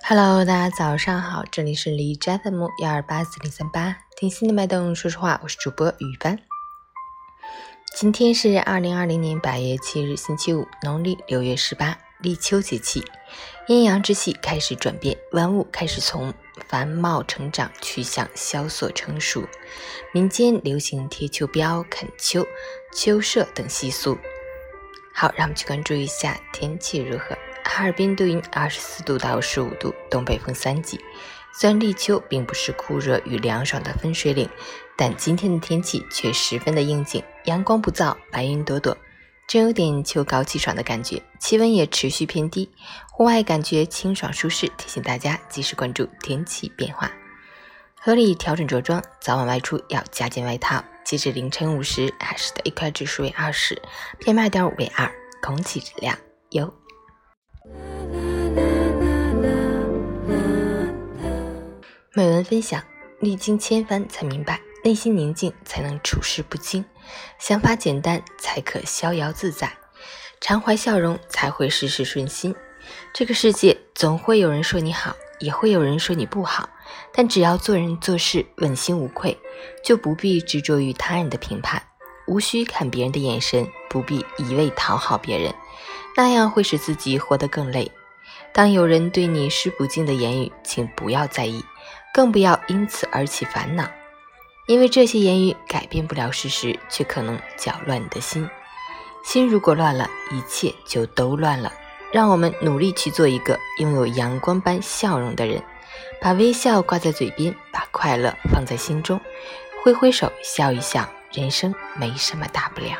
Hello，大家早上好，这里是李斋 FM 幺二八四零三八，听心的脉动，说实话，我是主播雨帆。今天是二零二零年八月七日，星期五，农历六月十八，立秋节气，阴阳之气开始转变，万物开始从繁茂成长趋向萧索成熟，民间流行贴秋膘、啃秋、秋社等习俗。好，让我们去关注一下天气如何。哈尔滨多云，二十四度到十五度，东北风三级。虽然立秋并不是酷热与凉爽的分水岭，但今天的天气却十分的应景，阳光不燥，白云朵朵，真有点秋高气爽的感觉。气温也持续偏低，户外感觉清爽舒适。提醒大家及时关注天气变化，合理调整着装，早晚外出要加件外套。截至凌晨五时，海市的一块指数为二十，PM 二点五为二，空气质量优。美文分享：历经千帆才明白，内心宁静才能处事不惊；想法简单才可逍遥自在；常怀笑容才会事事顺心。这个世界总会有人说你好，也会有人说你不好，但只要做人做事问心无愧，就不必执着于他人的评判，无需看别人的眼神，不必一味讨好别人，那样会使自己活得更累。当有人对你施不敬的言语，请不要在意。更不要因此而起烦恼，因为这些言语改变不了事实，却可能搅乱你的心。心如果乱了，一切就都乱了。让我们努力去做一个拥有阳光般笑容的人，把微笑挂在嘴边，把快乐放在心中，挥挥手笑一笑，人生没什么大不了。